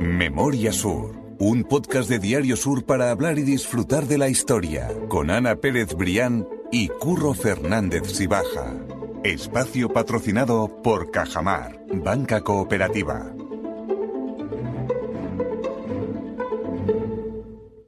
Memoria Sur, un podcast de Diario Sur para hablar y disfrutar de la historia, con Ana Pérez Brián y Curro Fernández Sibaja. Espacio patrocinado por Cajamar, Banca Cooperativa.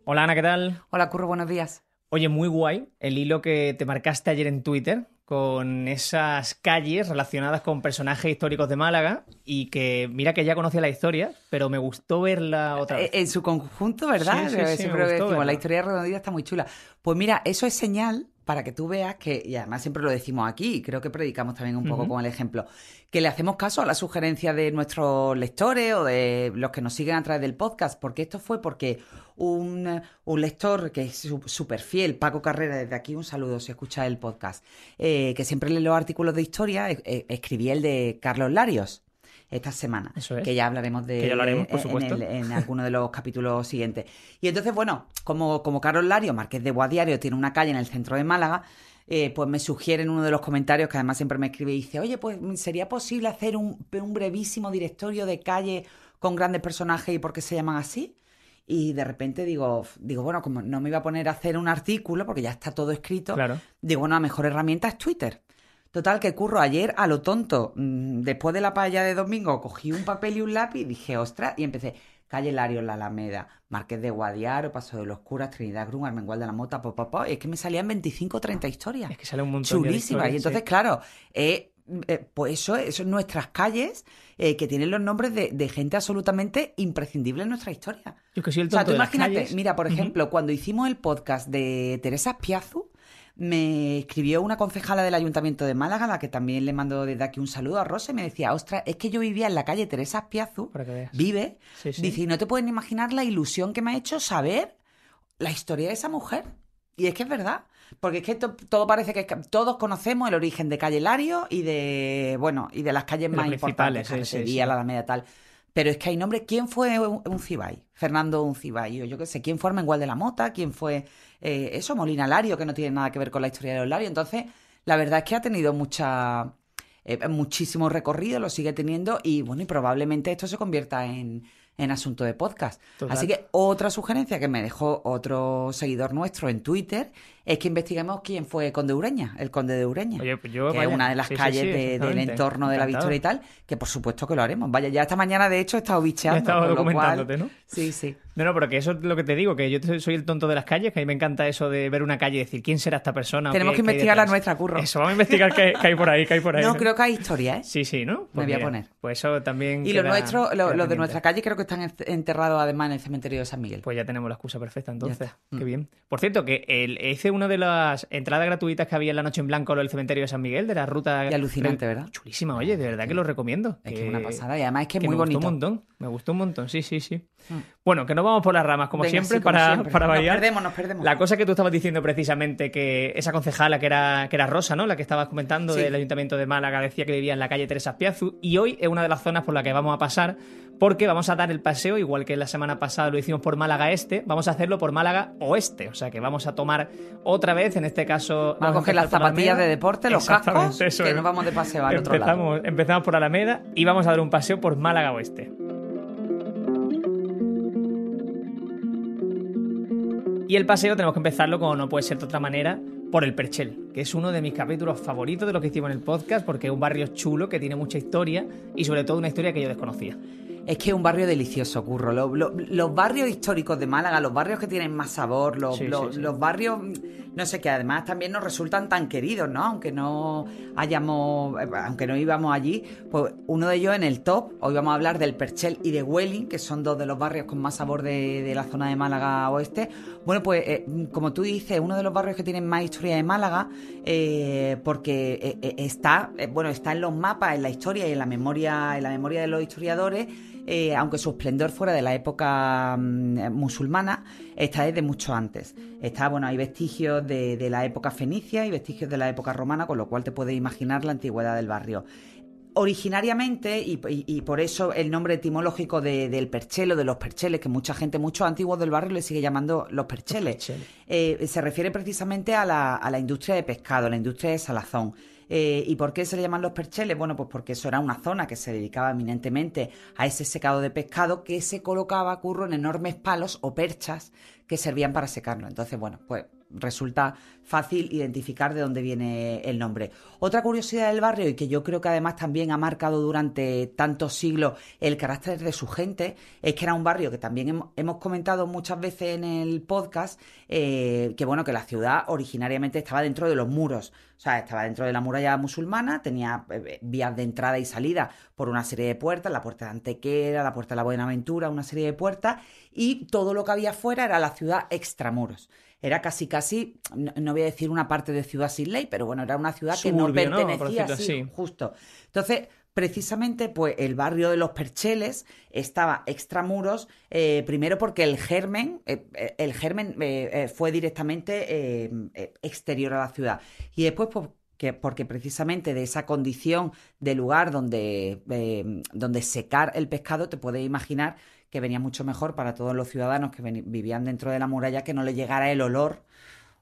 Hola Ana, ¿qué tal? Hola Curro, buenos días. Oye, muy guay el hilo que te marcaste ayer en Twitter con esas calles relacionadas con personajes históricos de Málaga y que mira que ya conocía la historia, pero me gustó verla otra vez. En su conjunto, ¿verdad? Sí, sí, sí, Siempre me gustó decimos, la verla. historia redondida está muy chula. Pues mira, eso es señal para que tú veas que, y además siempre lo decimos aquí, y creo que predicamos también un poco con el ejemplo, que le hacemos caso a la sugerencia de nuestros lectores o de los que nos siguen a través del podcast, porque esto fue porque un, un lector que es súper fiel, Paco Carrera, desde aquí un saludo si escucha el podcast, eh, que siempre lee los artículos de historia, eh, eh, escribía el de Carlos Larios esta semana, Eso es. que ya hablaremos de Que ya por en- supuesto. En, el- en alguno de los capítulos siguientes. Y entonces, bueno, como, como Carlos Lario, Marqués de Guadiario, tiene una calle en el centro de Málaga, eh, pues me sugiere en uno de los comentarios, que además siempre me escribe y dice, oye, pues sería posible hacer un, un brevísimo directorio de calle con grandes personajes y por qué se llaman así. Y de repente digo, digo, bueno, como no me iba a poner a hacer un artículo, porque ya está todo escrito, Claro. digo, bueno, la mejor herramienta es Twitter. Total, que curro ayer a lo tonto, mm, después de la paella de domingo, cogí un papel y un lápiz y dije, ostras, y empecé, calle Lario, La Alameda, Marqués de Guadiaro, Paso de los Curas, Trinidad Grun, Armengual de la Mota, po, po, y es que me salían 25 o 30 historias. Es que sale un montón ya de Chulísimas. Y historias, entonces, sí. claro, eh, eh, pues eso, eso es nuestras calles eh, que tienen los nombres de, de gente absolutamente imprescindible en nuestra historia. Yo que soy el O sea, tonto tú de las imagínate, calles. mira, por ejemplo, cuando hicimos el podcast de Teresa Piazu, me escribió una concejala del Ayuntamiento de Málaga, la que también le mando desde aquí un saludo a Rosa, y me decía, ostras, es que yo vivía en la calle Teresa Piazu, Para que veas. vive, Sí, sí. dice, y no te pueden imaginar la ilusión que me ha hecho saber la historia de esa mujer. Y es que es verdad, porque es que to- todo parece que es que todos conocemos el origen de Calle Lario y de, bueno, y de las calles más importantes, sí. la Alameda, tal. Pero es que hay nombres. ¿Quién fue un, un Cibay? Fernando Uncibay, o yo qué sé. ¿Quién fue Armengual de la Mota? ¿Quién fue eh, eso? Molina Lario, que no tiene nada que ver con la historia de los Larios. Entonces, la verdad es que ha tenido mucha, eh, muchísimo recorrido, lo sigue teniendo y bueno, y probablemente esto se convierta en, en asunto de podcast. Total. Así que otra sugerencia que me dejó otro seguidor nuestro en Twitter es que investiguemos quién fue Conde Ureña, el Conde de Ureña. Oye, pues yo, que vaya, es una de las sí, calles sí, de- del entorno de la. Victoria y tal, que por supuesto que lo haremos. Vaya, ya esta mañana de hecho he estado bicheando. Lo cual- documentándote, ¿no? Sí, sí. No, no, pero que eso es lo que te digo, que yo soy el tonto de las calles, que a mí me encanta eso de ver una calle y decir quién será esta persona. Tenemos qué- que investigar la nuestra, Curro. Eso, vamos a investigar qué, qué hay por ahí, qué hay por ahí. No, creo que hay historia, ¿eh? Sí, sí, ¿no? Pues voy a poner. Pues eso también. Y los queda- nuestros, lo- los de nuestra calle creo que están en- enterrados además en el cementerio de San Miguel. Pues ya tenemos la excusa perfecta entonces. Qué Mm. bien. Por cierto, que el, hice una de las entradas gratuitas que había en la noche en blanco del cementerio de San Miguel, de la ruta. Qué alucinante, ¿verdad? Chulísima, oye, de verdad que lo recomiendo. Es que es una pasada y además es que es muy me bonito. gustó un montón. Me gustó un montón, sí, sí, sí. Mm. Bueno, que no vamos por las ramas, como Venga, siempre, sí, como para, siempre. para Nos variar. perdemos, nos perdemos. La cosa que tú estabas diciendo precisamente, que esa concejala que era, que era Rosa, ¿no? La que estabas comentando Sí. del Ayuntamiento de Málaga, decía que vivía en la calle Teresa Piazu, y hoy es una de las zonas por la que vamos a pasar, porque vamos a dar el paseo, igual que la semana pasada lo hicimos por Málaga Este, vamos a hacerlo por Málaga Oeste, o sea que vamos a tomar otra vez, en este caso... Vamos a coger las zapatillas de deporte, los cascos, eso que nos vamos de paseo al otro lado. empezamos, Empezamos por Alameda y vamos a dar un paseo por Málaga Oeste. Y el paseo tenemos que empezarlo, como no puede ser de otra manera, por el Perchel, que es uno de mis capítulos favoritos de lo que hicimos en el podcast, porque es un barrio chulo que tiene mucha historia y sobre todo una historia que yo desconocía. Es que es un barrio delicioso, Curro. Lo- lo- los barrios históricos de Málaga, los barrios que tienen más sabor, los, Sí, los- sí, sí. los barrios, no sé, que además también nos resultan tan queridos, ¿no? Aunque no hayamos, aunque no íbamos allí, pues uno de ellos en el top, hoy vamos a hablar del Perchel y de Welling, que son dos de los barrios con más sabor de, de la zona de Málaga oeste. Bueno, pues eh, como tú dices, uno de los barrios que tienen más historia de Málaga, eh, porque eh, está, bueno, está en los mapas, en la historia y en la memoria, en la memoria de los historiadores, aunque su esplendor fuera de la época mm, musulmana, está desde mucho antes. Está, bueno, hay vestigios de, de la época fenicia y vestigios de la época romana, con lo cual te puedes imaginar la antigüedad del barrio. Originariamente, y, y- y por eso el nombre etimológico de- del perchelo, de los percheles, que mucha gente, muchos antiguos del barrio le sigue llamando los percheles, percheles. eh, se refiere precisamente a la, a la industria de pescado, a la industria de salazón. Eh, ¿Y por qué se le llaman los percheles? Bueno, pues porque eso era una zona que se dedicaba eminentemente a ese secado de pescado que se colocaba, curro, en enormes palos o perchas que servían para secarlo. Entonces, bueno, pues resulta fácil identificar de dónde viene el nombre. Otra curiosidad del barrio y que yo creo que además también ha marcado durante tantos siglos el carácter de su gente es que era un barrio que también hemos comentado muchas veces en el podcast eh, que bueno que la ciudad originariamente estaba dentro de los muros, o sea estaba dentro de la muralla musulmana, tenía eh, vías de entrada y salida por una serie de puertas, la puerta de Antequera, la puerta de la Buenaventura, una serie de puertas y todo lo que había fuera era la ciudad extramuros era casi casi, no, voy a decir una parte de ciudad sin ley, pero bueno, era una ciudad que no pertenecía así, justo. Entonces, precisamente, pues el barrio de los Percheles estaba extramuros, eh, primero porque el germen, eh, eh, el germen fue directamente exterior a la ciudad. Y después, pues, porque precisamente de esa condición de lugar donde, donde secar el pescado, te puedes imaginar que venía mucho mejor para todos los ciudadanos que vivían dentro de la muralla que no le llegara el olor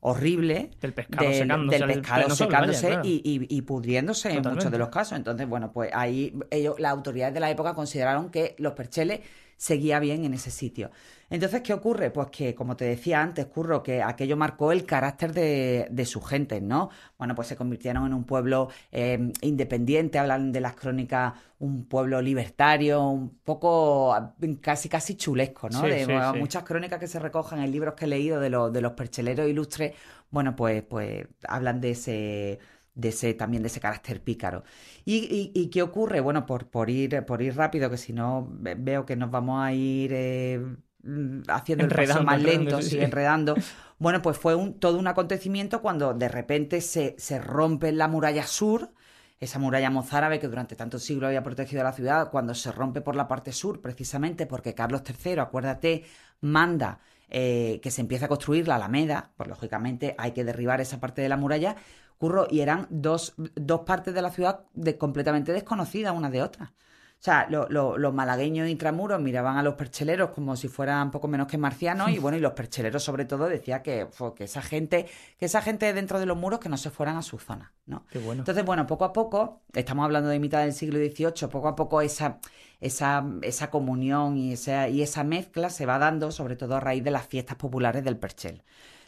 horrible del pescado secándose, del pescado secándose y, pudriéndose en muchos de los casos. Entonces, bueno, pues ahí ellos, las autoridades de la época consideraron que los percheles seguía bien en ese sitio. Entonces, ¿qué ocurre? Pues que, como te decía antes, Curro, que aquello marcó el carácter de, de su gente, ¿no? Bueno, pues se convirtieron en un pueblo eh, independiente, hablan de las crónicas, un pueblo libertario, un poco casi casi chulesco, ¿no? de muchas crónicas que se recojan en libros que he leído de, los de los percheleros ilustres, bueno, pues, pues hablan de ese de ese, también de ese carácter pícaro. ¿Y, qué ocurre? Bueno, por, por, ir, por ir rápido, que si no veo que nos vamos a ir eh, mm, haciendo el paso más lento, y enredando. Bueno, pues fue un, todo un acontecimiento cuando de repente se, se rompe la muralla sur, esa muralla mozárabe que durante tantos siglos había protegido la ciudad, cuando se rompe por la parte sur, precisamente porque Carlos III, acuérdate, manda eh, que se empiece a construir la Alameda, pues lógicamente hay que derribar esa parte de la muralla, Curro, y eran dos, dos partes de la ciudad de, completamente desconocidas una de otra. O sea, los malagueños intramuros miraban a los percheleros como si fueran poco menos que marcianos y bueno, y los percheleros sobre todo decía que, que esa gente, que esa gente dentro de los muros que no se fueran a su zona, ¿no? Qué bueno. Entonces, bueno, poco a poco, estamos hablando de mitad del siglo XVIII, poco a poco esa, esa, esa comunión y esa, y esa mezcla se va dando, sobre todo a raíz de las fiestas populares del perchel.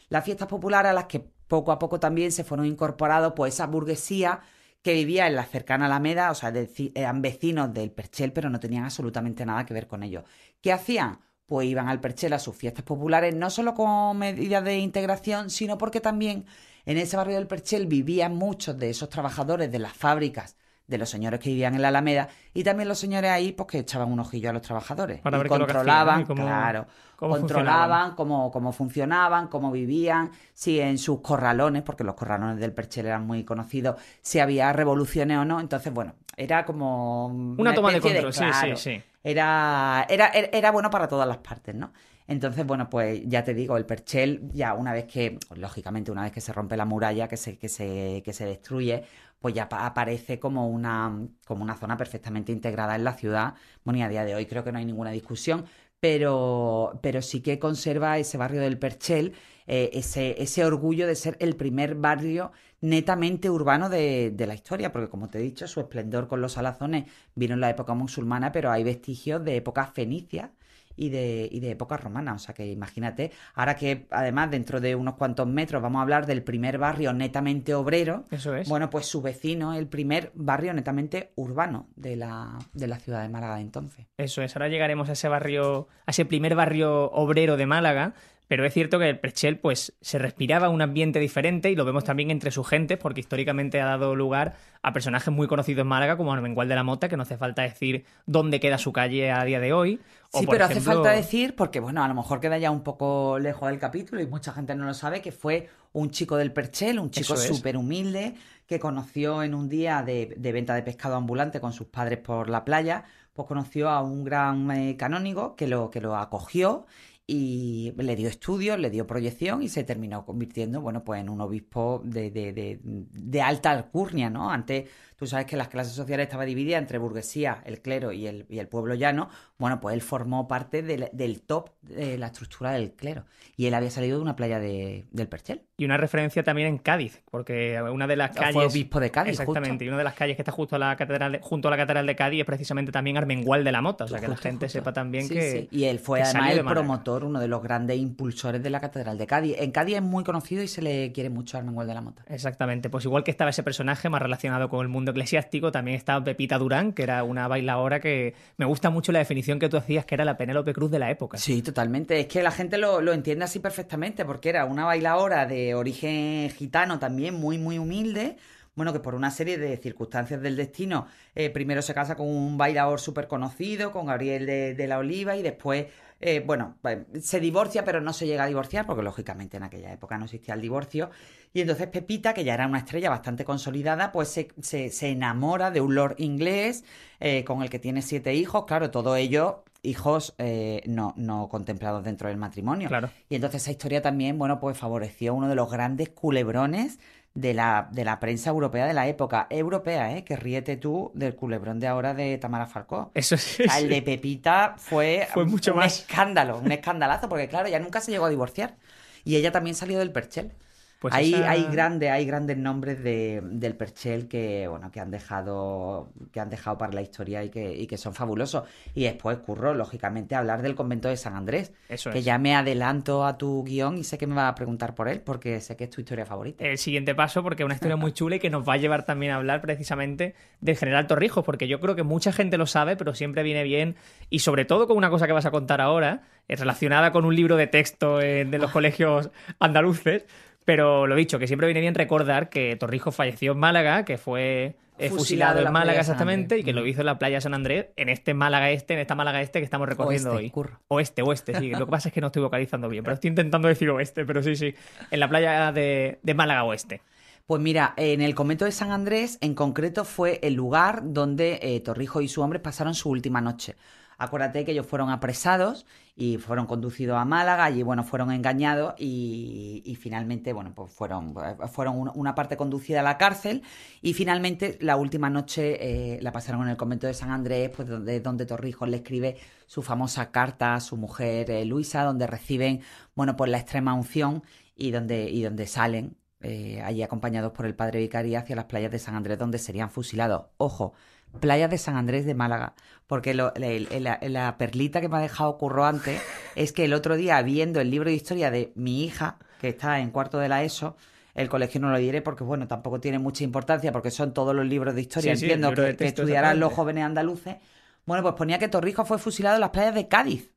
Las fiestas populares a las que poco a poco también se fueron incorporados pues esa burguesía que vivía en la cercana Alameda, o sea, eran vecinos del Perchel, pero no tenían absolutamente nada que ver con ellos. ¿Qué hacían? Pues iban al Perchel a sus fiestas populares, no solo como medida de integración, sino porque también en ese barrio del Perchel vivían muchos de esos trabajadores de las fábricas de los señores que vivían en la Alameda y también los señores ahí pues que echaban un ojillo a los trabajadores Para y ver controlaban, cómo, claro, cómo controlaban cómo, cómo, funcionaban, cómo vivían, si en sus corralones, porque los corralones del Perchel eran muy conocidos, si había revoluciones o no, entonces bueno, era como una, toma de control, sí, sí, sí. Era, era, era bueno para todas las partes, ¿no? Entonces, bueno, pues ya te digo, el Perchel, ya una vez que, lógicamente, una vez que se rompe la muralla, que se, que se, que se destruye, pues ya aparece como una, como una zona perfectamente integrada en la ciudad. Bueno, y a día de hoy creo que no hay ninguna discusión, pero, pero sí que conserva ese barrio del Perchel, eh, ese, ese orgullo de ser el primer barrio netamente urbano de, de, la historia, porque como te he dicho, su esplendor con los alazones vino en la época musulmana, pero hay vestigios de época fenicia y de, y de época romana. O sea que imagínate, ahora que además dentro de unos cuantos metros vamos a hablar del primer barrio netamente obrero. Eso es. Bueno, pues su vecino, el primer barrio netamente urbano de la, de la ciudad de Málaga de entonces. Eso es, ahora llegaremos a ese barrio, a ese primer barrio obrero de Málaga, pero es cierto que el Prechel pues, se respiraba un ambiente diferente y lo vemos también entre sus gentes, porque históricamente ha dado lugar a personajes muy conocidos en Málaga, como Armengual de la Mota, que no hace falta decir dónde queda su calle a día de hoy. sí, pero hace falta decir, porque bueno, a lo mejor queda ya un poco lejos del capítulo y mucha gente no lo sabe, que fue un chico del Perchel, un chico súper humilde, que conoció en un día de, venta de pescado ambulante con sus padres por la playa, pues conoció a un gran eh, canónigo que lo, que lo acogió y le dio estudios, le dio proyección y se terminó convirtiendo, bueno, pues en un obispo de, de, de, de alta alcurnia, ¿no? Antes tú sabes que las clases sociales estaban divididas entre burguesía, el clero y el, y el pueblo llano, bueno, pues él formó parte del, del top de la estructura del clero. Y él había salido de una playa de, del Perchel. Y una referencia también en Cádiz, porque una de las calles... Fue obispo de Cádiz, Exactamente, justo. y una de las calles que está justo a la catedral de, junto a la catedral de Cádiz es precisamente también Armengual de la Mota, o sea que la gente justo. sepa también Sí, que... sí. Y él fue además el promotor, uno de los grandes impulsores de la catedral de Cádiz. En Cádiz es muy conocido y se le quiere mucho a Armengual de la Mota. Exactamente, pues igual que estaba ese personaje más relacionado con el mundo eclesiástico, también estaba Pepita Durán, que era una bailadora que me gusta mucho la definición que tú hacías, que era la Penélope Cruz de la época. Sí, totalmente. Es que la gente lo, lo entiende así perfectamente, porque era una bailadora de origen gitano también, muy, muy humilde. Bueno, que por una serie de circunstancias del destino, eh, primero se casa con un bailador súper conocido, con Gabriel de, de la Oliva, y después, eh, bueno, eh, se divorcia, pero no se llega a divorciar, porque lógicamente en aquella época no existía el divorcio. Y entonces Pepita, que ya era una estrella bastante consolidada, pues se, se- se enamora de un lord inglés eh, con el que tiene siete hijos. Claro, todo ello hijos eh, no, no contemplados dentro del matrimonio. Claro. Y entonces esa historia también, bueno, pues favoreció uno de los grandes culebrones de la, de la prensa europea de la época. Europea, ¿eh? Que ríete tú del culebrón de ahora de Tamara Falcó. Eso sí. O sea, el de Pepita fue, Fue mucho un más. escándalo, un escandalazo, porque claro, ya nunca se llegó a divorciar. Y ella también salió del Perchel. Pues hay, esa- hay grandes, hay grandes nombres de, del Perchel que, bueno, que han dejado, que han dejado para la historia y que, y que son fabulosos. Y después curro, lógicamente, hablar del convento de San Andrés. Eso que es. ya me adelanto a tu guion y sé que me vas a preguntar por él, porque sé que es tu historia favorita. el siguiente paso porque es una historia muy chula y que nos va a llevar también a hablar precisamente del general Torrijos, porque yo creo que mucha gente lo sabe, pero siempre viene bien, y sobre todo con una cosa que vas a contar ahora, eh, relacionada con un libro de texto eh, de los colegios andaluces, pero lo dicho, que siempre viene bien recordar que Torrijos falleció en Málaga, que fue eh, Fusilado fusilado en en la Málaga exactamente, y que lo hizo en la playa de San Andrés, en este Málaga este, en esta Málaga este que estamos recorriendo Oeste, hoy. curro. Oeste, oeste, sí. Lo que pasa es que no estoy vocalizando bien, pero estoy intentando decir oeste, pero sí, sí. En la playa de, de Málaga Oeste. Pues mira, en el convento de San Andrés, en concreto, fue el lugar donde eh, Torrijos y su hombre pasaron su última noche. Acuérdate que ellos fueron apresados y fueron conducidos a Málaga, allí, bueno, fueron engañados y, y finalmente, bueno, pues fueron, fueron un- una parte conducida a la cárcel y finalmente la última noche eh, la pasaron en el convento de San Andrés, pues donde, donde Torrijos le escribe su famosa carta a su mujer eh, Luisa, donde reciben, bueno, pues la extrema unción y donde, y donde salen eh, allí acompañados por el padre vicario hacia las playas de San Andrés donde serían fusilados. Ojo, playas de San Andrés de Málaga, porque lo- la, la- la perlita que me ha dejado curro antes es que el otro día viendo el libro de historia de mi hija, que está en cuarto de la ESO, el colegio no lo diré porque, bueno, tampoco tiene mucha importancia porque son todos los libros de historia, Sí, entiendo, que, que estudiarán los jóvenes andaluces. Bueno, pues ponía que Torrijos fue fusilado en las playas de Cádiz.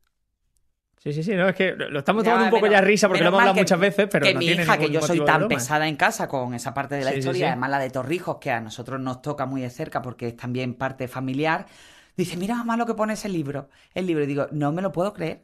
Sí, sí, sí, no, es que lo estamos Ya, tomando un poco menos- ya risa porque lo hemos hablado que- muchas veces, pero que no mi tiene hija, que yo soy tan broma. pesada en casa con esa parte de la Sí, sí, historia, sí. además la de Torrijos, que a nosotros nos toca muy de cerca porque es también parte familiar, dice, mira mamá lo que pone ese libro. El libro, y digo, no me lo puedo creer.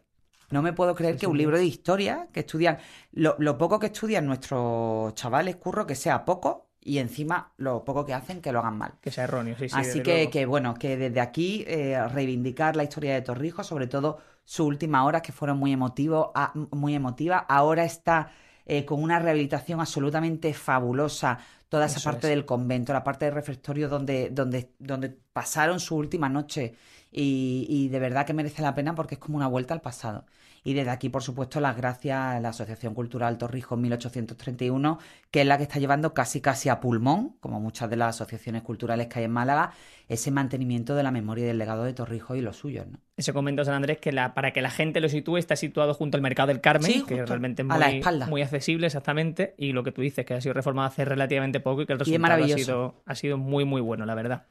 No me puedo creer que un libro de historia que estudian, lo, lo poco que estudian nuestros chavales, curro, que sea poco, y encima lo poco que hacen que lo hagan mal. Que sea erróneo, sí, sí. Así que, que, bueno, que desde aquí eh, reivindicar la historia de Torrijos, sobre todo sus últimas horas que fueron muy emotivos, a- muy emotivas. Ahora está eh, con una rehabilitación absolutamente fabulosa. Toda esa Eso parte es. del convento, la parte del refectorio donde, donde, donde pasaron su última noche. Y, y de verdad que merece la pena porque es como una vuelta al pasado. Y desde aquí, por supuesto, las gracias a la Asociación Cultural Torrijos 1831, que es la que está llevando casi casi a pulmón, como muchas de las asociaciones culturales que hay en Málaga, ese mantenimiento de la memoria y del legado de Torrijos y los suyos, ¿no? Ese convento de San Andrés, que la, para que la gente lo sitúe, está situado junto al Mercado del Carmen, Sí, que realmente es a la muy, espalda. muy accesible, exactamente. Y lo que tú dices, que ha sido reformado hace relativamente poco y que el resultado ha sido, ha sido muy, muy bueno, la verdad.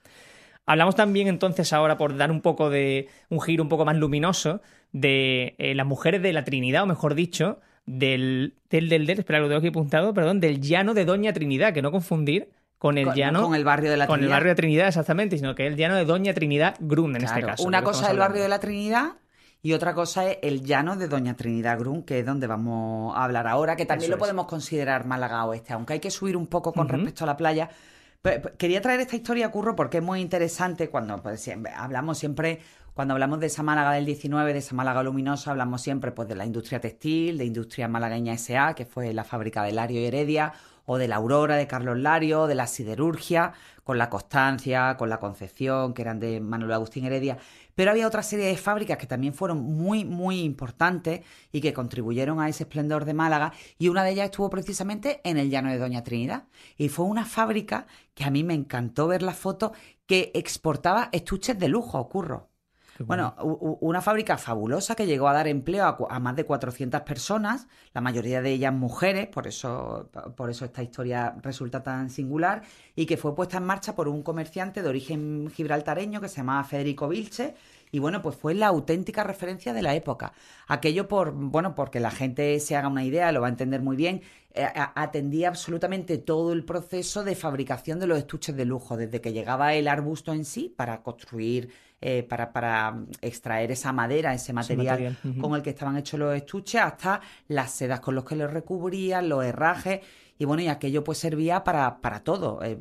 Hablamos también entonces ahora, por dar un poco de un giro un poco más luminoso, de eh, las mujeres de la Trinidad, o mejor dicho, del, del, del, del, espera, lo tengo aquí apuntado, perdón, del llano de Doña Trinidad, que no confundir con el Con- llano... con el barrio de la con el Trinidad. barrio de Trinidad, exactamente, sino que es el llano de Doña Trinidad Grun, en este caso. Una cosa es el barrio de la Trinidad y otra cosa es el llano de Doña Trinidad Grun, que es donde vamos a hablar ahora, que también Eso lo es. podemos considerar Málaga Oeste, aunque hay que subir un poco con respecto a la playa. Quería traer esta historia, Curro, porque es muy interesante cuando pues, hablamos siempre, cuando hablamos de esa Málaga del 19, de esa Málaga luminosa, hablamos siempre pues, de la industria textil, de Industria Malagueña S.A., que fue la fábrica de Lario y Heredia, o de la Aurora de Carlos Lario, de la siderurgia, con la Constancia, con la Concepción, que eran de Manuel Agustín Heredia. Pero había otra serie de fábricas que también fueron muy, muy importantes y que contribuyeron a ese esplendor de Málaga. Y una de ellas estuvo precisamente en el llano de Doña Trinidad. Y fue una fábrica que a mí me encantó ver la foto que exportaba estuches de lujo, curro. Bueno, una fábrica fabulosa que llegó a dar empleo a, más de 400 personas, la mayoría de ellas mujeres, por eso, por eso esta historia resulta tan singular, y que fue puesta en marcha por un comerciante de origen gibraltareño que se llamaba Federico Vilche, y bueno, pues fue la auténtica referencia de la época. Aquello por, bueno, porque la gente se haga una idea, lo va a entender muy bien, eh, atendía absolutamente todo el proceso de fabricación de los estuches de lujo, desde que llegaba el arbusto en sí para construir eh, para, para, extraer esa madera, ese material, con el que estaban hechos los estuches, hasta las sedas con los que los recubrían, los herrajes. Y bueno, y aquello pues servía para, para todo. Eh,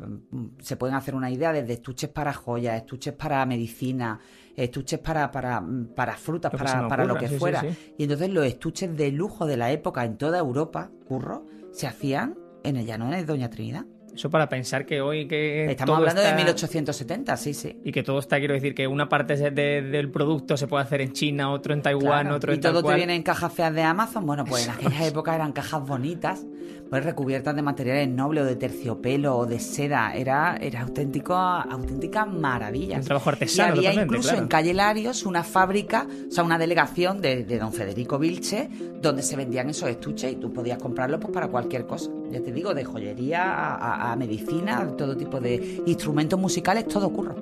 se pueden hacer una idea desde estuches para joyas, estuches para medicina, estuches para, para, para frutas, para, para, lo que fuera. Y entonces los estuches de lujo de la época en toda Europa, curro, se hacían en el llano de Doña Trinidad. Eso para pensar que hoy que... Estamos hablando de 1870, sí, sí. Y que todo está, quiero decir, que una parte del producto se puede hacer en China, otro en Taiwán, otro en Y todo te viene en cajas feas de Amazon. Bueno, pues en aquella época eran cajas bonitas, pues recubiertas de materiales nobles o de terciopelo o de seda. Era, era auténtico, auténtica maravilla. Un trabajo artesano. Y había incluso en Calle Larios una fábrica, o sea, una delegación de, don Federico Vilche, donde se vendían esos estuches y tú podías comprarlos pues, para cualquier cosa. Ya te digo, de joyería a medicina, todo tipo de instrumentos musicales, todo ocurre.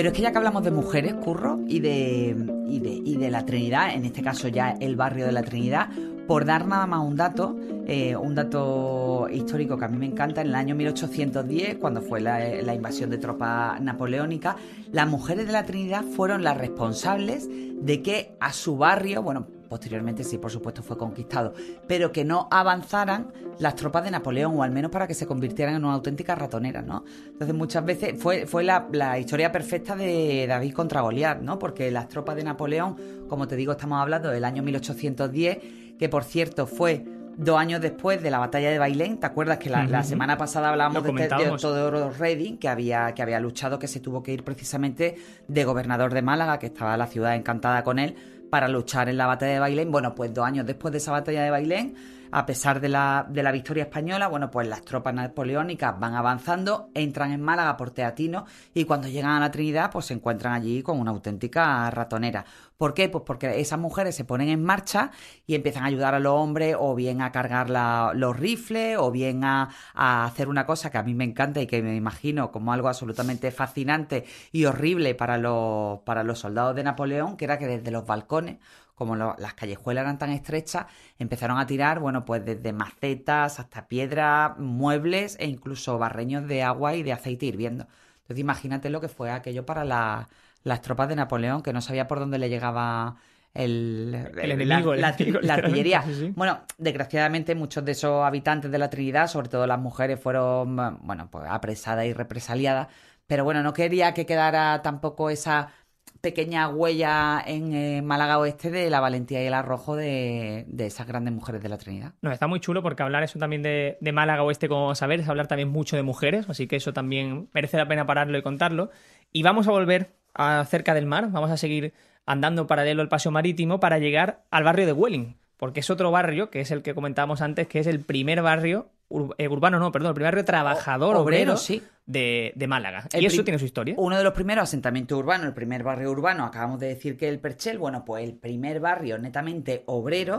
Pero es que ya que hablamos de mujeres, curro, y de, y de, y de la Trinidad, en este caso ya el barrio de la Trinidad, por dar nada más un dato, eh, un dato histórico que a mí me encanta, en el año 1810, cuando fue la, invasión de tropas napoleónicas, las mujeres de la Trinidad fueron las responsables de que a su barrio, bueno, posteriormente sí, por supuesto, fue conquistado, pero que no avanzaran las tropas de Napoleón, o al menos para que se convirtieran en una auténtica ratonera, ¿no? Entonces muchas veces fue, fue la, la historia perfecta de David contra Goliat, ¿no? Porque las tropas de Napoleón, como te digo, estamos hablando del año 1810, que por cierto fue dos años después de la batalla de Bailén, ¿te acuerdas que la, semana pasada hablábamos de, este, de Teodoro que había, que había luchado, que se tuvo que ir precisamente de gobernador de Málaga, que estaba la ciudad encantada con él, para luchar en la batalla de Bailén? Bueno, pues dos años después de esa batalla de Bailén, a pesar de la, de la victoria española, bueno, pues las tropas napoleónicas van avanzando, entran en Málaga por Teatino y cuando llegan a la Trinidad, pues se encuentran allí con una auténtica ratonera. ¿Por qué? Pues porque esas mujeres se ponen en marcha y empiezan a ayudar a los hombres o bien a cargar los rifles o bien a, hacer una cosa que a mí me encanta y que me imagino como algo absolutamente fascinante y horrible para los, para los soldados de Napoleón, que era que desde los balcones como las callejuelas eran tan estrechas, empezaron a tirar, bueno, pues desde macetas hasta piedras, muebles e incluso barreños de agua y de aceite hirviendo. Entonces imagínate lo que fue aquello para las tropas de Napoleón, que no sabía por dónde le llegaba el, enemigo, la, artillería. Bueno, desgraciadamente muchos de esos habitantes de la Trinidad, sobre todo las mujeres, fueron, bueno, pues apresadas y represaliadas. Pero bueno, no quería que quedara tampoco esa pequeña huella en eh, Málaga Oeste de la valentía y el arrojo de, esas grandes mujeres de la Trinidad. No, está muy chulo porque hablar eso también de, Málaga Oeste, como saber, es hablar también mucho de mujeres, así que eso también merece la pena pararlo y contarlo. Y vamos a volver a cerca del mar, vamos a seguir andando paralelo al paseo marítimo para llegar al barrio de Welling, porque es otro barrio, que es el que comentábamos antes, que es el primer barrio eh, urbano, no, perdón, el primer barrio trabajador obrero, sí. de, Málaga. y eso tiene su historia. Uno de los primeros asentamientos urbanos, el primer barrio urbano, acabamos de decir que el Perchel, bueno, pues el primer barrio netamente obrero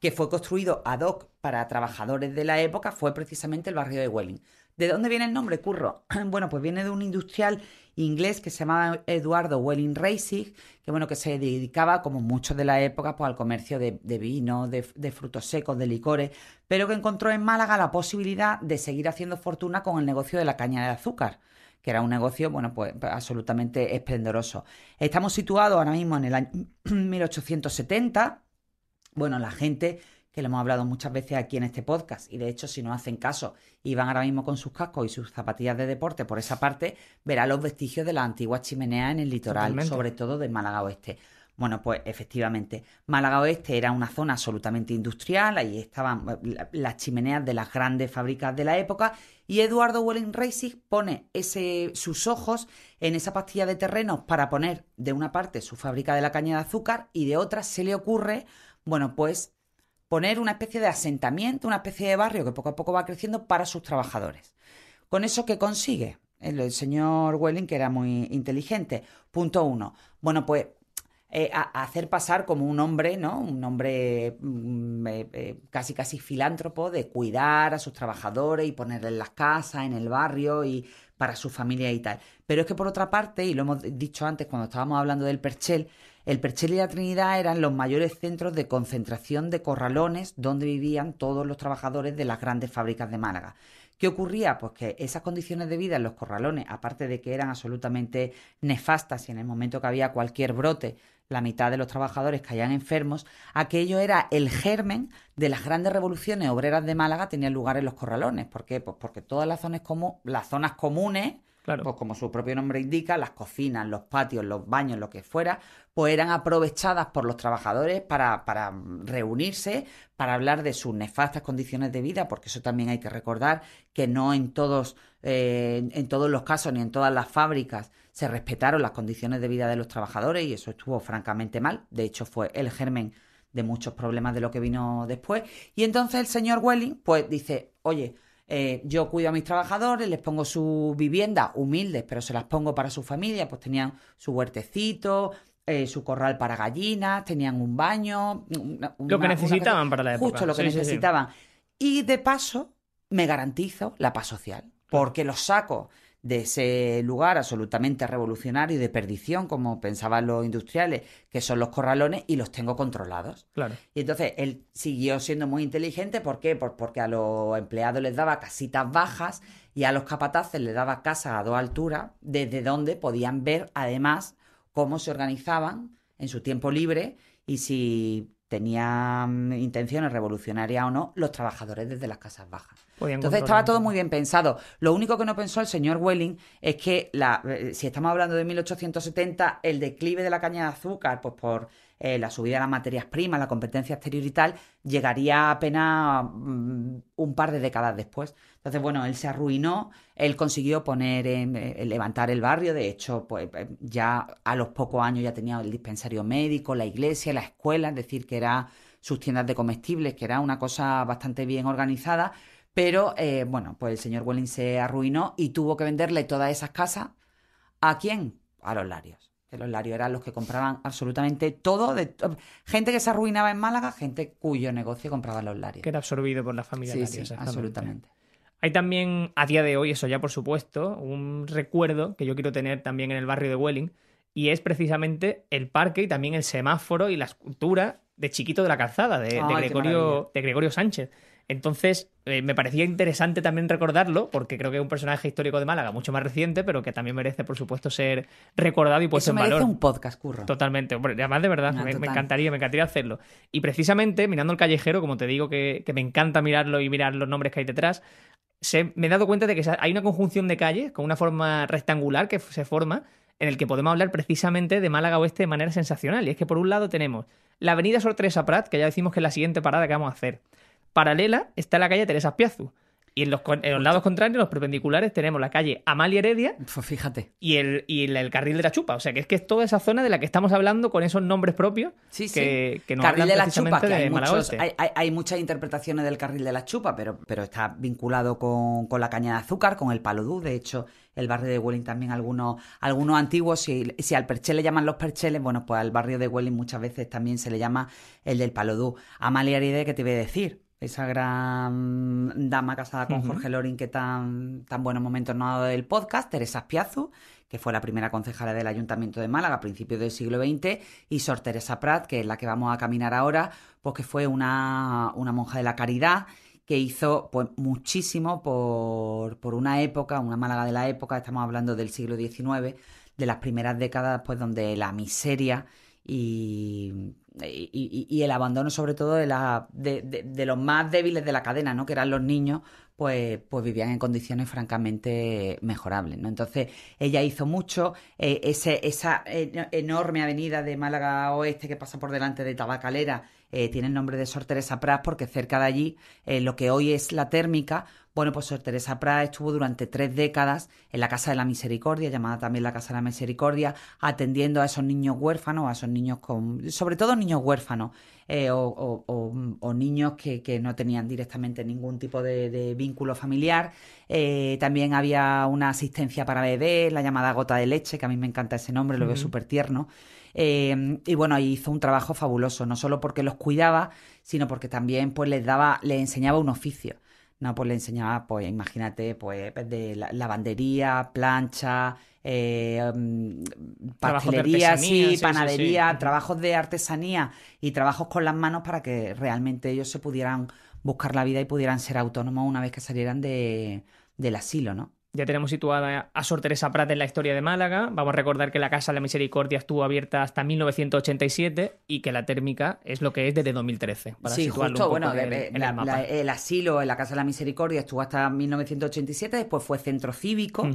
que fue construido ad hoc para trabajadores de la época fue precisamente el barrio de Welling. ¿De dónde viene el nombre, Curro? Bueno, pues viene de un industrial inglés que se llamaba Eduardo Welling Reisig, que bueno, que se dedicaba, como muchos de la época, pues al comercio de, vino, de, frutos secos, de licores, pero que encontró en Málaga la posibilidad de seguir haciendo fortuna con el negocio de la caña de azúcar que era un negocio, bueno, pues absolutamente esplendoroso. Estamos situados ahora mismo en el año 1870. Bueno, la gente que lo hemos hablado muchas veces aquí en este podcast. Y de hecho, si no hacen caso y van ahora mismo con sus cascos y sus zapatillas de deporte por esa parte, verá los vestigios de la antigua chimenea en el litoral, sobre todo de Málaga Oeste. Bueno, pues efectivamente, Málaga Oeste era una zona absolutamente industrial, ahí estaban eh, las chimeneas de las grandes fábricas de la época y Eduardo Welling Racing pone ese, sus ojos en esa pastilla de terrenos para poner de una parte su fábrica de la caña de azúcar y de otra se le ocurre, bueno, pues poner una especie de asentamiento, una especie de barrio que poco a poco va creciendo para sus trabajadores. ¿Con eso qué consigue? El, señor Welling, que era muy inteligente. Punto uno. Bueno, pues eh, hacer pasar como un hombre, ¿no? Un hombre mm, eh, eh, casi casi filántropo de cuidar a sus trabajadores y ponerles las casas, en el barrio y para su familia y tal. Pero es que por otra parte, y lo hemos dicho antes cuando estábamos hablando del Perchel, el Perchel y la Trinidad eran los mayores centros de concentración de corralones donde vivían todos los trabajadores de las grandes fábricas de Málaga. ¿Qué ocurría? Pues que esas condiciones de vida en los corralones, aparte de que eran absolutamente nefastas y en el momento que había cualquier brote, la mitad de los trabajadores caían enfermos, aquello era el germen de las grandes revoluciones obreras de Málaga tenían lugar en los corralones. ¿Por qué? Pues porque todas las zonas, como, las zonas comunes pues como su propio nombre indica, las cocinas, los patios, los baños, lo que fuera, pues eran aprovechadas por los trabajadores para, para reunirse, para hablar de sus nefastas condiciones de vida, porque eso también hay que recordar que no en todos, eh, en todos los casos ni en todas las fábricas se respetaron las condiciones de vida de los trabajadores y eso estuvo francamente mal. De hecho, fue el germen de muchos problemas de lo que vino después. Y entonces el señor Welling, pues dice, oye, eh, yo cuido a mis trabajadores, les pongo su vivienda humildes, pero se las pongo para su familia, pues tenían su huertecito, eh, su corral para gallinas, tenían un baño. lo que necesitaban para la época. Justo lo que necesitaban. Y de paso, me garantizo la paz social, porque los saco de ese lugar absolutamente revolucionario y de perdición, como pensaban los industriales, que son los corralones, y los tengo controlados. Claro. Y entonces él siguió siendo muy inteligente, ¿por qué? porque a los empleados les daba casitas bajas y a los capataces les daba casas a dos alturas, desde donde podían ver además cómo se organizaban en su tiempo libre y si tenían intenciones revolucionarias o no los trabajadores desde las casas bajas. Entonces estaba todo muy bien pensado. Lo único que no pensó el señor Welling es que la, eh, si estamos hablando de 1870, el declive de la caña de azúcar, pues por eh, la subida de las materias primas, la competencia exterior y tal, llegaría apenas mm, un par de décadas después. Entonces, bueno, él se arruinó, él consiguió poner en, eh, levantar el barrio, de hecho, pues ya a los pocos años ya tenía el dispensario médico, la iglesia, la escuela, es decir, que era sus tiendas de comestibles, que era una cosa bastante bien organizada pero, eh, bueno, pues el señor Welling se arruinó y tuvo que venderle todas esas casas. ¿A quién? A los larios. Que los larios eran los que compraban absolutamente todo. De, gente que se arruinaba en Málaga, gente cuyo negocio compraba los larios. Que era absorbido por la familia sí, Sí, absolutamente. Hay también, a día de hoy, eso ya por supuesto, un recuerdo que yo quiero tener también en el barrio de Welling, y es precisamente el parque y también el semáforo y la escultura de Chiquito de la Calzada, de, Gregorio, de Gregorio Sánchez. Entonces, eh, me parecía interesante también recordarlo, porque creo que es un personaje histórico de Málaga mucho más reciente, pero que también merece, por supuesto, ser recordado y puesto en valor. un podcast, curro. Totalmente. además, de verdad, me, encantaría, me encantaría hacerlo. Y precisamente, mirando el callejero, como te digo, que, me encanta mirarlo y mirar los nombres que hay detrás, me he dado cuenta de que hay una conjunción de calles con una forma rectangular que se forma en el que podemos hablar precisamente de Málaga Oeste de manera sensacional. Y es que por un lado tenemos la avenida Sor Teresa Prat, que ya decimos que es la siguiente parada que vamos a hacer paralela está la calle Teresa Piazu. Y en los, lados contrarios, los perpendiculares, tenemos la calle Amalia Heredia. Pues fíjate. Y, el, el, carril de la Chupa. O sea, que es que es toda esa zona de la que estamos hablando con esos nombres propios. Sí, que, sí. carril de la Chupa, que hay, muchos, hay, muchas interpretaciones del carril de la Chupa, pero, pero está vinculado con, la caña de azúcar, con el palodú. De hecho, el barrio de Welling también, algunos, algunos antiguos, si, si al Perchel le llaman los Percheles, bueno, pues al barrio de Welling muchas veces también se le llama el del palodú. Amalia Heredia, ¿qué te voy a decir? Esa gran dama casada con Jorge Lorin que tan, tan buenos momentos nos ha dado del podcast, Teresa Spiazu, que fue la primera concejala del Ayuntamiento de Málaga a principios del siglo XX, y Sor Teresa Prat, que es la que vamos a caminar ahora, pues que fue una, una monja de la caridad que hizo pues muchísimo por, por una época, una Málaga de la época, estamos hablando del siglo XIX, de las primeras décadas pues donde la miseria y y, el abandono sobre todo de, la, de, los más débiles de la cadena, ¿no? Que eran los niños, pues, pues vivían en condiciones francamente mejorables, ¿no? Entonces, ella hizo mucho, eh, ese, esa enorme avenida de Málaga Oeste que pasa por delante de Tabacalera, eh, tiene el nombre de Sor Teresa Pras porque cerca de allí, eh, lo que hoy es la térmica, bueno, pues Sor Teresa Prat estuvo durante tres décadas en la Casa de la Misericordia, llamada también la Casa de la Misericordia, atendiendo a esos niños huérfanos, a esos niños con, sobre todo niños huérfanos, eh, o, niños que, no tenían directamente ningún tipo de, vínculo familiar. Eh, también había una asistencia para bebés, la llamada gota de leche, que a mí me encanta ese nombre, lo veo súper tierno. Eh, y bueno, ahí hizo un trabajo fabuloso, no solo porque los cuidaba, sino porque también pues les daba, les enseñaba un oficio. No, pues le enseñaba, pues imagínate, pues de lavandería, plancha, eh, mm, pastelería, sí, panadería, trabajos de artesanía y trabajos con las manos para que realmente ellos se pudieran buscar la vida y pudieran ser autónomos una vez que salieran de, del asilo, ¿no? Ya tenemos situada a Sor Teresa Prat en la historia de Málaga. Vamos a recordar que la Casa de la Misericordia estuvo abierta hasta 1987 y que la térmica es lo que es desde 2013. Para sí, justo, bueno, el, asilo en la Casa de la Misericordia estuvo hasta 1987, después fue centro cívico.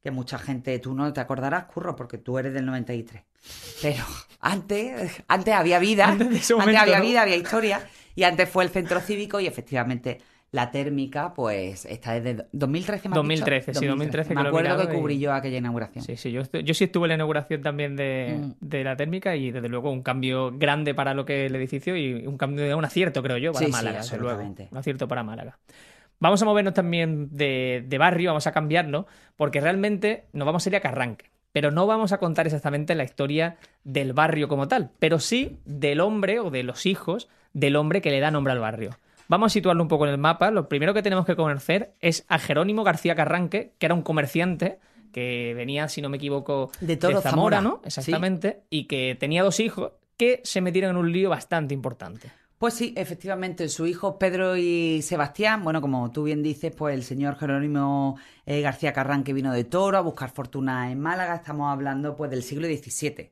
Que mucha gente, tú no te acordarás, Curro, porque tú eres del 93. Pero antes, antes había vida, antes, había vida, había historia, y antes fue el centro cívico y efectivamente la térmica, pues está desde 2013 más 2013, sí, 2013. Me acuerdo que, cubrí yo aquella inauguración. Sí, sí, yo, yo sí estuve en la inauguración también mm. de, la térmica y desde luego un cambio grande para lo que es el edificio y un cambio de un acierto, creo yo, para Málaga. Sí, Un acierto para Málaga. Vamos a movernos también de, barrio, vamos a cambiarlo, porque realmente nos vamos a ir a Carranque. Pero no vamos a contar exactamente la historia del barrio como tal, pero sí del hombre o de los hijos del hombre que le da nombre al barrio. Vamos a situarlo un poco en el mapa. Lo primero que tenemos que conocer es a Jerónimo García Carranque, que era un comerciante que venía, si no me equivoco, de, Zamora, ¿no? Exactamente. Y que tenía dos hijos que se metieron en un lío bastante importante. Pues sí, efectivamente, sus hijos Pedro y Sebastián, bueno, como tú bien dices, pues el señor Jerónimo eh, García Carranque vino de Toro a buscar fortuna en Málaga, estamos hablando pues del siglo XVII.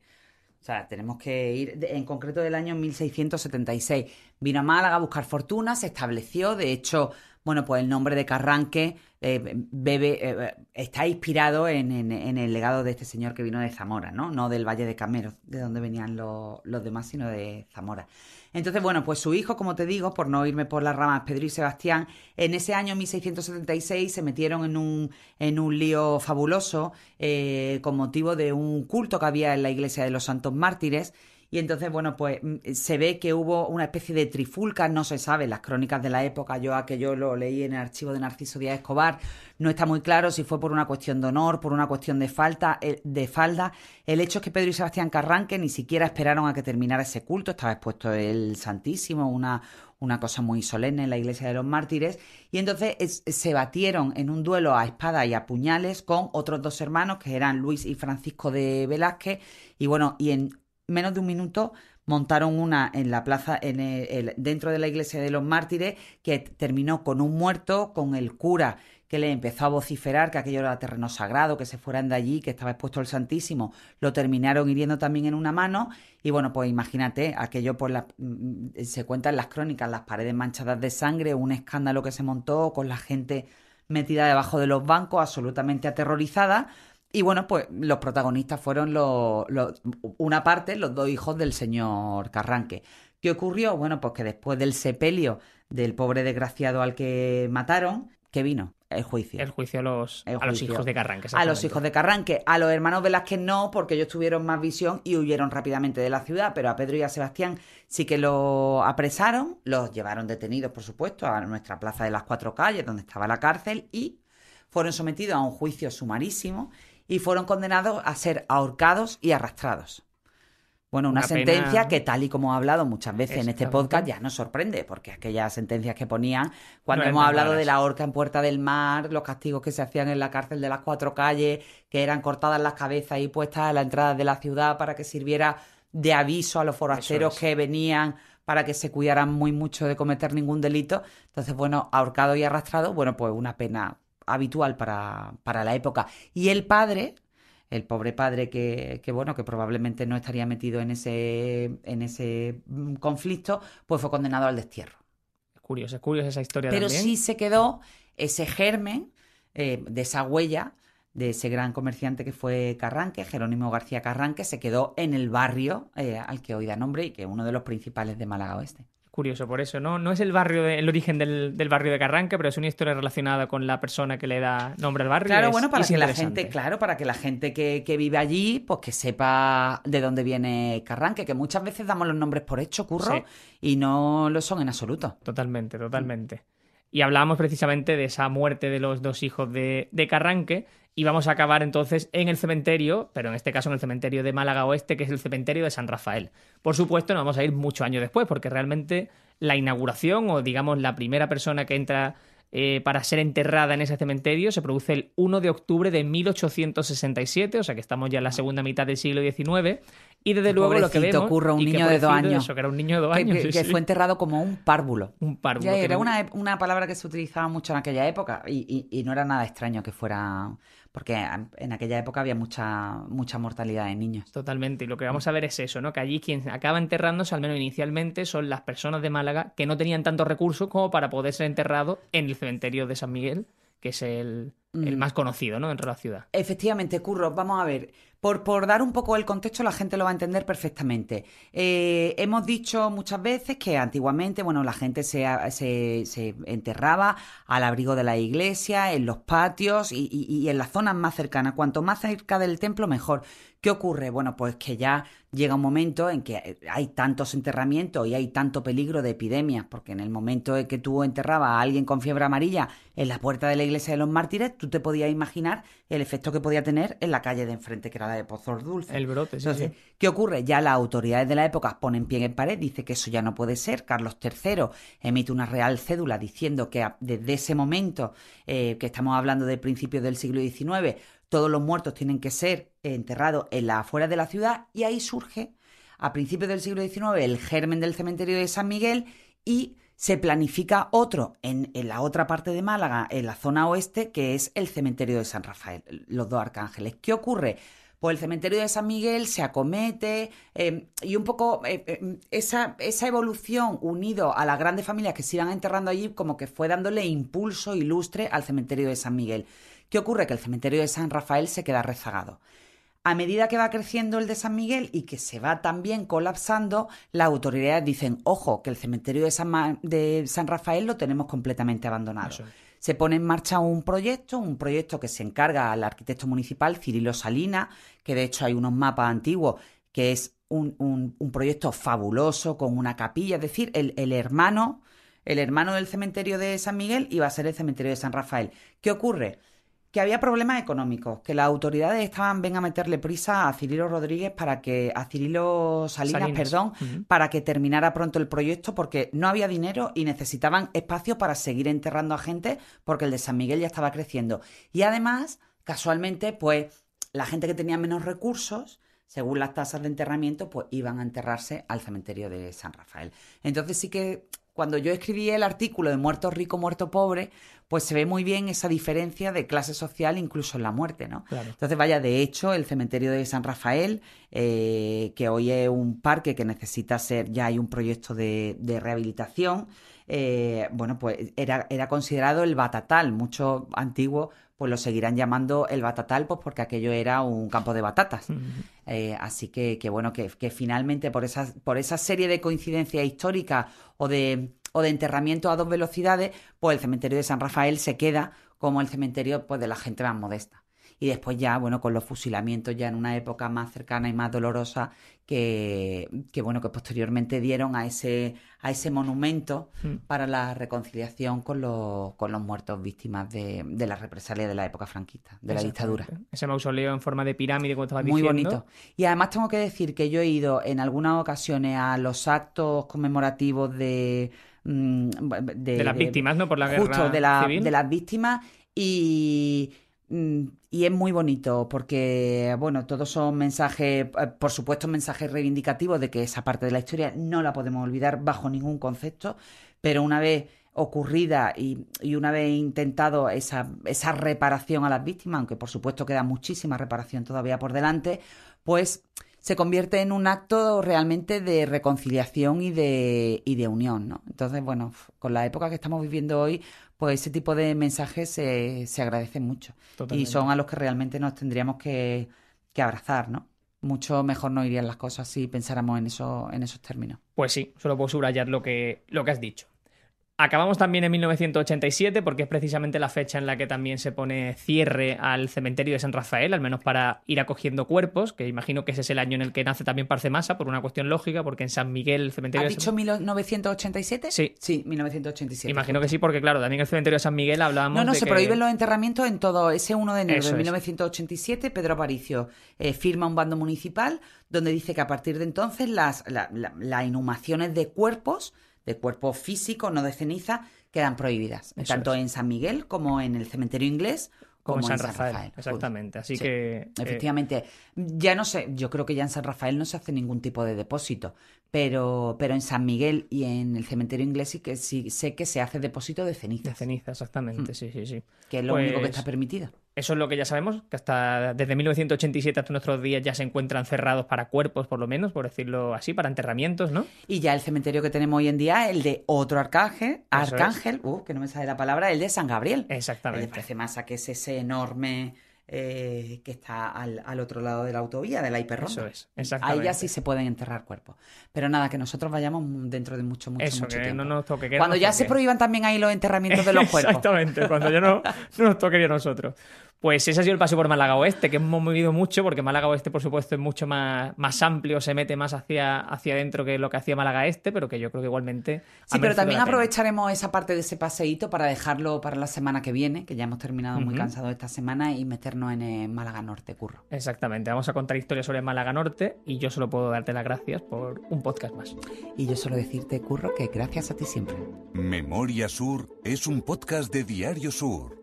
O sea, tenemos que ir, en concreto del año 1676. Vino a Málaga a buscar fortuna, se estableció, de hecho, bueno, pues el nombre de Carranque eh, bebe, eh, está inspirado en, el legado de este señor que vino de Zamora, ¿no? No del Valle de Camero, de donde venían los, los demás, sino de Zamora. Entonces, bueno, pues su hijo, como te digo, por no irme por las ramas, Pedro y Sebastián, en ese año 1676 se metieron en un, en un lío fabuloso eh, con motivo de un culto que había en la iglesia de los santos mártires y entonces, bueno, pues mm, se ve que hubo una especie de trifulca, no se sabe, las crónicas de la época, yo aquello lo leí en el archivo de Narciso Díaz Escobar, no está muy claro si fue por una cuestión de honor, por una cuestión de falta, eh, de falda. El hecho es que Pedro y Sebastián Carranque ni siquiera esperaron a que terminara ese culto, estaba expuesto el Santísimo, una, una cosa muy solemne en la iglesia de los mártires, y entonces se batieron en un duelo a espada y a puñales con otros dos hermanos que eran Luis y Francisco de Velázquez, y bueno, y en menos de un minuto montaron una en la plaza, en el, dentro de la iglesia de los mártires, que terminó con un muerto, con el cura que le empezó a vociferar que aquello era terreno sagrado, que se fueran de allí, que estaba expuesto el Santísimo, lo terminaron hiriendo también en una mano, y bueno, pues imagínate, aquello por la, mm, se cuenta en las crónicas, las paredes manchadas de sangre, un escándalo que se montó con la gente metida debajo de los bancos, absolutamente aterrorizada, y bueno, pues los protagonistas fueron los, una parte, los dos hijos del señor Carranque. ¿Qué ocurrió? Bueno, pues que después del sepelio del pobre desgraciado al que mataron, ¿qué vino? El juicio. El juicio a los, a los hijos de Carranque. A los hijos de Carranque. A los hermanos Velázquez no, porque ellos tuvieron más visión y huyeron rápidamente de la ciudad, pero a Pedro y a Sebastián sí que lo apresaron, los llevaron detenidos, por supuesto, a nuestra plaza de las cuatro calles, donde estaba la cárcel, y fueron sometidos a un juicio sumarísimo y fueron condenados a ser ahorcados y arrastrados. Bueno, una, sentencia que tal y como he hablado muchas veces en este podcast ya nos sorprende, porque aquellas sentencias que ponían, cuando hemos hablado de la horca en Puerta del Mar, los castigos que se hacían en la cárcel de las cuatro calles, que eran cortadas las cabezas y puestas a la entrada de la ciudad para que sirviera de aviso a los forasteros que venían para que se cuidaran muy mucho de cometer ningún delito. Entonces, bueno, ahorcado y arrastrado, bueno, pues una pena habitual para, para la época. Y el padre, el pobre padre que, que, bueno, que probablemente no estaría metido en ese, en ese mm, conflicto, pues fue condenado al destierro. Es curioso, es curiosa esa historia Pero también. sí se quedó ese germen eh, de esa huella de ese gran comerciante que fue Carranque, Jerónimo García Carranque, se quedó en el barrio eh, al que hoy da nombre y que es uno de los principales de Málaga Oeste. Curioso, por eso, ¿no? No es el barrio, de- el origen del, del barrio de Carranque, pero es una historia relacionada con la persona que le da nombre al barrio. Claro, es- bueno, para que la gente, claro, para que la gente que, que vive allí, pues que sepa de dónde viene Carranque, que muchas veces damos los nombres por hecho, curro, Sí. y no lo son en absoluto. Totalmente, totalmente. Y hablábamos precisamente de esa muerte de los dos hijos de, de Carranque. Y vamos a acabar entonces en el cementerio, pero en este caso en el cementerio de Málaga Oeste, que es el cementerio de San Rafael. Por supuesto, nos vamos a ir muchos años después, porque realmente la inauguración, o digamos la primera persona que entra eh, para ser enterrada en ese cementerio, se produce el 1 de octubre de 1867, o sea que estamos ya en la segunda mitad del siglo XIX. Y desde luego lo que vemos. Curro, un y niño de dos años. Eso, que era un niño de dos Que, años. que- sí, que sí. fue enterrado como un párvulo. Un párvulo. Ya, era una, una palabra que se utilizaba mucho en aquella época y, y- y no era nada extraño que fuera, porque en aquella época había mucha, mucha mortalidad de niños. Totalmente. Y lo que vamos a ver es eso, ¿no? Que allí quien acaba enterrándose, al menos inicialmente, son las personas de Málaga que no tenían tantos recursos como para poder ser enterrados en el cementerio de San Miguel, que es el, el Mm. más conocido, ¿no? Dentro de la ciudad. Efectivamente, Curro, vamos a ver. Por, dar un poco el contexto, la gente lo va a entender perfectamente. Eh, hemos dicho muchas veces que antiguamente, bueno, la gente se, se, enterraba al abrigo de la iglesia, en los patios y, y- y en las zonas más cercanas. Cuanto más cerca del templo, mejor. ¿Qué ocurre? Bueno, pues que ya llega un momento en que hay tantos enterramientos y hay tanto peligro de epidemias, porque en el momento en que tú enterrabas a alguien con fiebre amarilla en la puerta de la iglesia de los mártires, tú te podías imaginar el efecto que podía tener en la calle de enfrente, que era la de Pozos Dulces. El brote, sí, Entonces, sí. ¿qué ocurre? Ya las autoridades de la época ponen pie en pared, dice que eso ya no puede ser. Carlos III emite una real cédula diciendo que desde ese momento, eh, que estamos hablando de principios del siglo XIX, todos los muertos tienen que ser enterrados en las afueras de la ciudad y ahí surge, a principios del siglo XIX, el germen del cementerio de San Miguel y se planifica otro en, en la otra parte de Málaga, en la zona oeste, que es el cementerio de San Rafael, los dos arcángeles. ¿Qué ocurre? Pues el cementerio de San Miguel se acomete eh, y un poco eh, eh, esa, esa evolución unido a las grandes familias que se iban enterrando allí como que fue dándole impulso y lustre al cementerio de San Miguel. ¿Qué ocurre? Que el cementerio de San Rafael se queda rezagado. A medida que va creciendo el de San Miguel y que se va también colapsando, las autoridades dicen, ojo, que el cementerio de San, de San Rafael lo tenemos completamente abandonado. Se pone en marcha un proyecto, un proyecto que se encarga al arquitecto municipal Cirilo Salina, que de hecho hay unos mapas antiguos, que es un, un- un proyecto fabuloso con una capilla, es decir, el, el hermano, el hermano del cementerio de San Miguel iba a ser el cementerio de San Rafael. ¿Qué ocurre? Que había problemas económicos, que las autoridades estaban ven a meterle prisa a Cirilo Rodríguez para que a Cirilo Salinas, Salinas. perdón, para que terminara pronto el proyecto porque no había dinero y necesitaban espacio para seguir enterrando a gente porque el de San Miguel ya estaba creciendo. Y además, casualmente, pues la gente que tenía menos recursos, según las tasas de enterramiento, pues iban a enterrarse al cementerio de San Rafael. Entonces sí que cuando yo escribí el artículo de muerto rico, muerto pobre, pues se ve muy bien esa diferencia de clase social incluso en la muerte, ¿no? Claro. Entonces, vaya, de hecho, el cementerio de San Rafael, eh, que hoy es un parque que necesita ser, ya hay un proyecto de, de rehabilitación, eh, bueno, pues era, era considerado el batatal. Muchos antiguos pues lo seguirán llamando el batatal, pues porque aquello era un campo de batatas. Eh, así que, que bueno, que, que finalmente por esa, por esa serie de coincidencias históricas o de, o de enterramiento a dos velocidades, pues el cementerio de San Rafael se queda como el cementerio pues, de la gente más modesta. Y después ya, bueno, con los fusilamientos ya en una época más cercana y más dolorosa que, que bueno, que posteriormente dieron a ese, a ese monumento Mm. para la reconciliación con los, con los muertos víctimas de, de la represalia de la época franquista, de la dictadura. Ese mausoleo en forma de pirámide, como estabas Muy diciendo. bonito. Y además tengo que decir que yo he ido en algunas ocasiones a los actos conmemorativos de... mm, De, De las víctimas, ¿no? Por la justo, guerra de, la- civil. de las víctimas y... mm, Y es muy bonito porque, bueno, todos son mensajes, eh, por supuesto, mensajes reivindicativos de que esa parte de la historia no la podemos olvidar bajo ningún concepto, pero una vez ocurrida y, una vez intentado esa, esa reparación a las víctimas, aunque por supuesto queda muchísima reparación todavía por delante, pues se convierte en un acto realmente de reconciliación y de, y de unión, ¿no? Entonces, bueno, con la época que estamos viviendo hoy, pues ese tipo de mensajes se, se agradecen mucho. Totalmente. Y son a los que realmente nos tendríamos que, que abrazar, ¿no? Mucho mejor no irían las cosas si pensáramos en, eso, en esos términos. Pues sí, solo puedo subrayar lo que, lo que has dicho. Acabamos también en 1987 porque es precisamente la fecha en la que también se pone cierre al cementerio de San Rafael, al menos para ir acogiendo cuerpos, que imagino que ese es el año en el que nace también Parcemasa, por una cuestión lógica, porque en San Miguel el cementerio... ¿Has de dicho San- 1987? Sí. Sí, 1987. Imagino que sí, porque claro, también el cementerio de San Miguel hablábamos No, no, de se que- prohíben los enterramientos en todo. Ese 1 de enero Eso de es. 1987, Pedro Aparicio eh, firma un bando municipal donde dice que a partir de entonces las, la- la- las inhumaciones de cuerpos, de cuerpos físicos, no de ceniza, quedan prohibidas. Eso tanto es. en San Miguel como en el cementerio inglés. como en San Rafael. Exactamente. Así Sí. que... eh, Efectivamente, ya no sé, yo creo que ya en San Rafael no se hace ningún tipo de depósito, pero, pero en San Miguel y en el cementerio inglés sí que sí sé que se hace depósito de ceniza, de ceniza, exactamente, Mm. sí, sí, sí. que es lo único que Pues- está permitido. Eso es lo que ya sabemos, que hasta desde 1987 hasta nuestros días ya se encuentran cerrados para cuerpos, por lo menos, por decirlo así, para enterramientos, ¿no? Y ya el cementerio que tenemos hoy en día, el de otro arcángel, arcángel, uh, que no me sale la palabra, el de San Gabriel. El de Exactamente. Parcemasa, que es ese enorme eh, que está al, al otro lado de la autovía, de la hiperronda. Eso es, Ahí exactamente. ya sí se pueden enterrar cuerpos. Pero nada, que nosotros vayamos dentro de mucho, mucho, Eso, mucho que tiempo. no nos toque. que no Cuando nos ya se toque. prohíban también ahí los enterramientos de los cuerpos. Exactamente, cuando ya no, no nos toquería a nosotros. Pues ese ha sido el paseo por Málaga Oeste, que hemos movido mucho, porque Málaga Oeste, por supuesto, es mucho más, más amplio, se mete más hacia, hacia adentro que lo que hacía Málaga Este, pero que yo creo que igualmente. Sí, pero también aprovecharemos esa parte de ese paseíto para dejarlo para la semana que viene, que ya hemos terminado muy cansados esta semana, y meternos en eh, Málaga Norte, curro. Exactamente, vamos a contar historias sobre Málaga Norte y yo solo puedo darte las gracias por un podcast más. Y yo solo decirte, curro, que gracias a ti siempre. Memoria Sur es un podcast de Diario Sur.